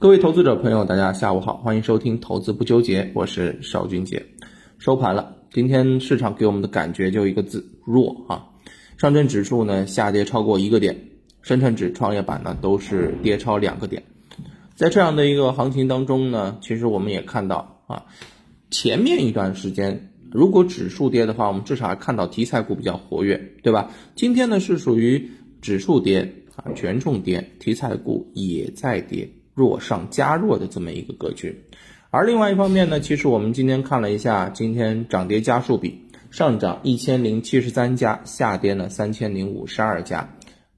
各位投资者朋友，大家下午好，欢迎收听投资不纠结，我是邵军杰。收盘了，今天市场给我们的感觉就一个字弱啊。上证指数呢下跌超过一个点，深成指、创业板呢都是跌超两个点。在这样的一个行情当中呢，其实我们也看到啊，前面一段时间如果指数跌的话，我们至少还看到题材股比较活跃，对吧？今天呢是属于指数跌啊，权重跌，题材股也在跌。弱上加弱的这么一个格局，而另外一方面呢，其实我们今天看了一下今天涨跌家数比，上涨一千零七十三家，下跌呢三千零五十二家，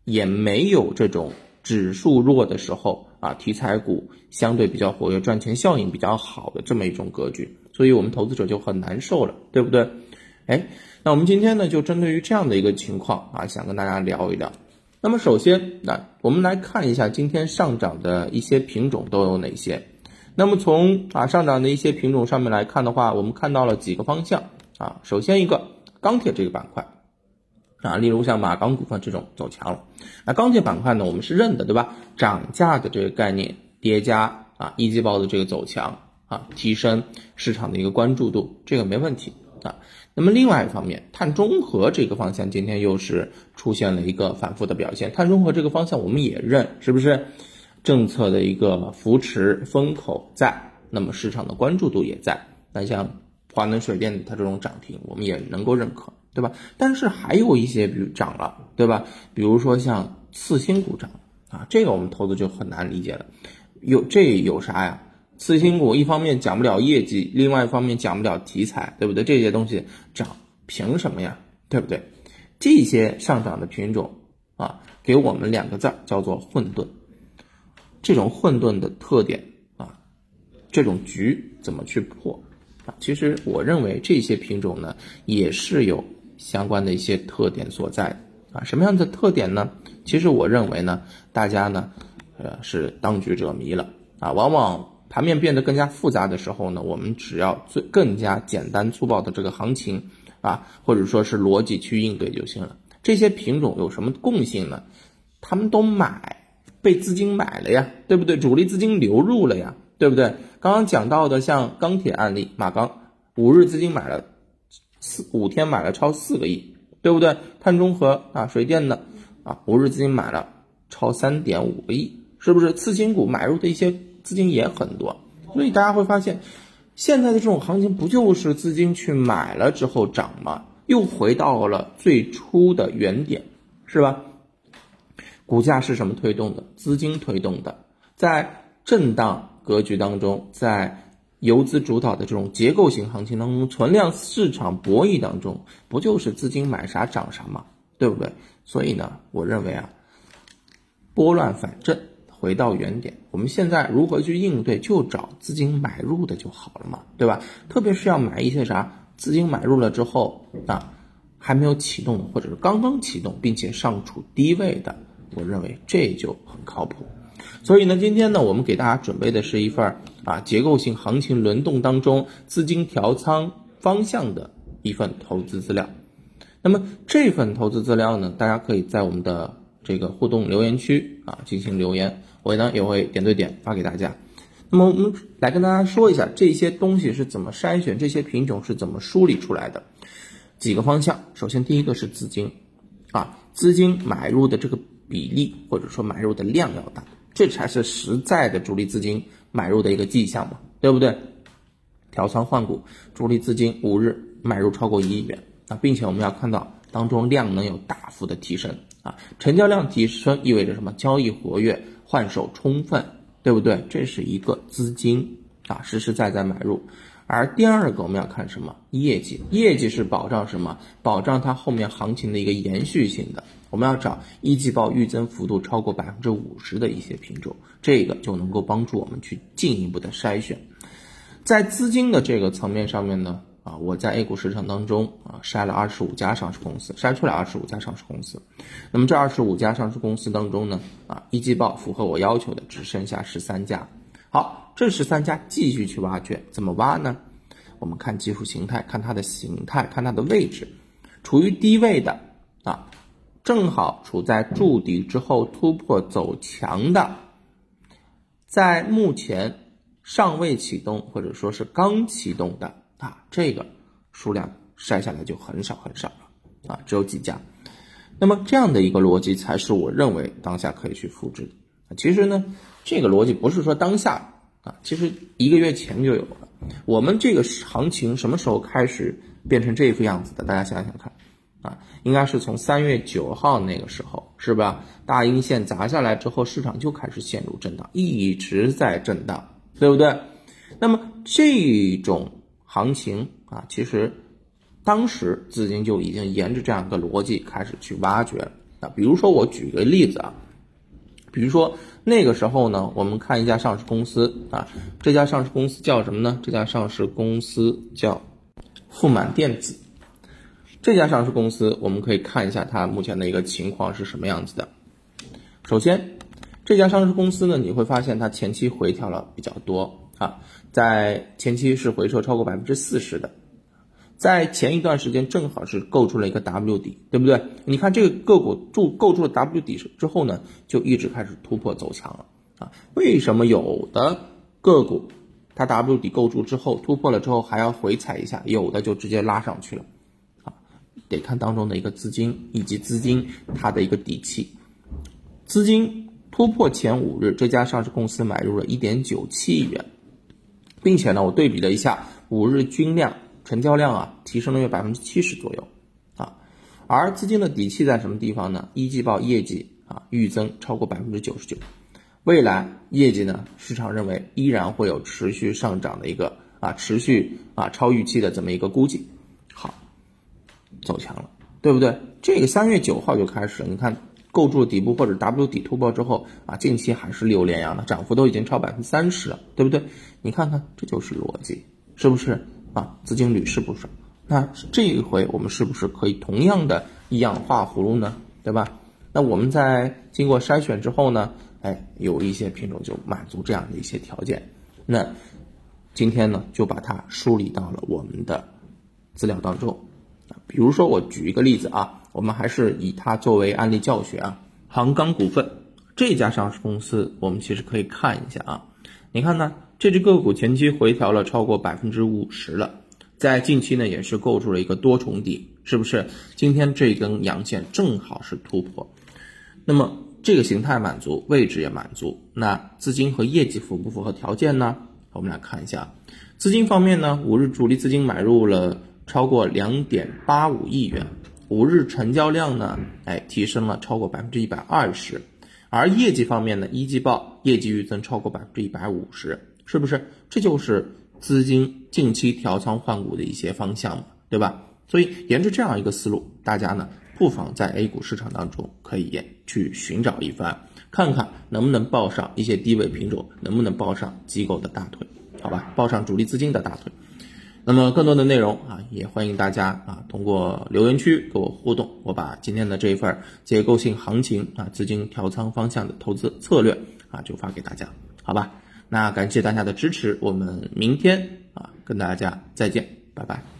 也没有这种指数弱的时候啊，题材股相对比较活跃，赚钱效应比较好的这么一种格局，所以我们投资者就很难受了，对不对？哎，那我们今天呢，就针对于这样的一个情况啊，想跟大家聊一聊。那么首先，那我们来看一下今天上涨的一些品种都有哪些。那么从啊上涨的一些品种上面来看的话，我们看到了几个方向啊。首先一个钢铁这个板块啊，例如像马钢股份这种走强了。那钢铁板块呢，我们是认的，对吧？涨价的这个概念叠加啊一季报的这个走强啊，提升市场的一个关注度，这个没问题。啊，那么另外一方面，碳中和这个方向今天又是出现了一个反复的表现。碳中和这个方向我们也认，是不是？政策的一个扶持风口在，那么市场的关注度也在。那像华能水电它这种涨停，我们也能够认可，对吧？但是还有一些比如涨了，对吧？比如说像次新股涨啊，这个我们投资就很难理解了。有这有啥呀？次新股一方面讲不了业绩，另外一方面讲不了题材，对不对？这些东西涨凭什么呀？对不对？这些上涨的品种啊，给我们两个字叫做混沌。这种混沌的特点啊，这种局怎么去破啊？其实我认为这些品种呢，也是有相关的一些特点所在啊。什么样的特点呢？其实我认为呢，大家呢，呃，是当局者迷了啊，往往。盘面变得更加复杂的时候呢，我们只要最更加简单粗暴的这个行情啊，或者说是逻辑去应对就行了。这些品种有什么共性呢？他们都买，被资金买了呀，对不对？主力资金流入了呀，对不对？刚刚讲到的像钢铁案例，马钢五日资金买了四五天买了超四个亿，对不对？碳中和啊，水电的啊，五日资金买了超三点五个亿，是不是？次新股买入的一些。资金也很多，所以大家会发现，现在的这种行情不就是资金去买了之后涨吗？又回到了最初的原点，是吧？股价是什么推动的？资金推动的。在震荡格局当中，在游资主导的这种结构型行情当中，存量市场博弈当中，不就是资金买啥涨啥吗？对不对？所以呢，我认为啊，拨乱反正。回到原点，我们现在如何去应对？就找资金买入的就好了嘛，对吧？特别是要买一些啥，资金买入了之后啊，还没有启动或者是刚刚启动，并且尚处低位的，我认为这就很靠谱。所以呢，今天呢，我们给大家准备的是一份啊结构性行情轮动当中资金调仓方向的一份投资资料。那么这份投资资料呢，大家可以在我们的这个互动留言区啊进行留言。我呢也会点对点发给大家。那么我们来跟大家说一下这些东西是怎么筛选，这些品种是怎么梳理出来的。几个方向，首先第一个是资金，啊，资金买入的这个比例或者说买入的量要大，这才是实在的主力资金买入的一个迹象嘛，对不对？调仓换股，主力资金五日买入超过一亿元啊，并且我们要看到当中量能有大幅的提升啊，成交量提升意味着什么？交易活跃。换手充分，对不对？这是一个资金啊，实实在在买入。而第二个我们要看什么？业绩，业绩是保障什么？保障它后面行情的一个延续性的。我们要找一季报预增幅度超过百分之五十的一些品种，这个就能够帮助我们去进一步的筛选。在资金的这个层面上面呢？啊，我在 A 股市场当中啊筛了二十五家上市公司，筛出来二十五家上市公司。那么这二十五家上市公司当中呢，啊一季报符合我要求的只剩下十三家。好，这十三家继续去挖掘，怎么挖呢？我们看技术形态，看它的形态，看它的位置，处于低位的啊，正好处在筑底之后突破走强的，在目前尚未启动或者说是刚启动的啊，这个数量筛下来就很少很少了啊，只有几家。那么这样的一个逻辑才是我认为当下可以去复制的。其实呢，这个逻辑不是说当下啊，其实一个月前就有了。我们这个行情什么时候开始变成这副样子的？大家想想看。啊，应该是从三月九号那个时候，是吧？大阴线砸下来之后，市场就开始陷入震荡，一直在震荡，对不对？那么这种行情啊，其实当时资金就已经沿着这样一个逻辑开始去挖掘了。啊，比如说我举个例子啊，比如说那个时候呢，我们看一家上市公司啊，这家上市公司叫什么呢？这家上市公司叫富满电子。这家上市公司，我们可以看一下它目前的一个情况是什么样子的。首先，这家上市公司呢，你会发现它前期回调了比较多啊，在前期是回撤超过百分之四十的，在前一段时间正好是构筑了一个 W 底，对不对？你看这个个股筑构筑了 W 底之后呢，就一直开始突破走强了啊。为什么有的个股它 W 底构筑之后突破了之后还要回踩一下，有的就直接拉上去了？得看当中的一个资金以及资金它的一个底气，资金突破前五日，这家上市公司买入了一点九七亿元，并且呢，我对比了一下五日均量成交量啊，提升了约百分之七十左右啊，而资金的底气在什么地方呢？一季报业绩啊预增超过百分之九十九，未来业绩呢，市场认为依然会有持续上涨的一个啊持续啊超预期的这么一个估计。好走强了，对不对？这个三月九号就开始了，你看构筑底部或者 W 底突破之后啊，近期还是六连阳的，涨幅都已经超百分之三十了，对不对？你看看，这就是逻辑，是不是啊？资金屡试不爽，那这一回我们是不是可以同样的一样画葫芦呢？对吧？那我们在经过筛选之后呢，哎，有一些品种就满足这样的一些条件，那今天呢就把它梳理到了我们的资料当中。比如说，我举一个例子啊，我们还是以它作为案例教学啊。杭钢股份这家上市公司，我们其实可以看一下啊。你看呢，这只个股前期回调了超过百分之五十了，在近期呢也是构筑了一个多重底，是不是？今天这根阳线正好是突破，那么这个形态满足，位置也满足，那资金和业绩符不符合条件呢？我们来看一下，资金方面呢，五日主力资金买入了。超过两点八五亿元，五日成交量呢，哎，提升了超过百分之一百二十，而业绩方面呢，一季报业绩预增超过百分之一百五十，是不是？这就是资金近期调仓换股的一些方向嘛，对吧？所以沿着这样一个思路，大家呢不妨在 A 股市场当中可以去寻找一番，看看能不能抱上一些低位品种，能不能抱上机构的大腿，好吧？抱上主力资金的大腿。那么更多的内容啊，也欢迎大家啊通过留言区跟我互动，我把今天的这一份结构性行情啊资金调仓方向的投资策略啊就发给大家，好吧？那感谢大家的支持，我们明天啊跟大家再见，拜拜。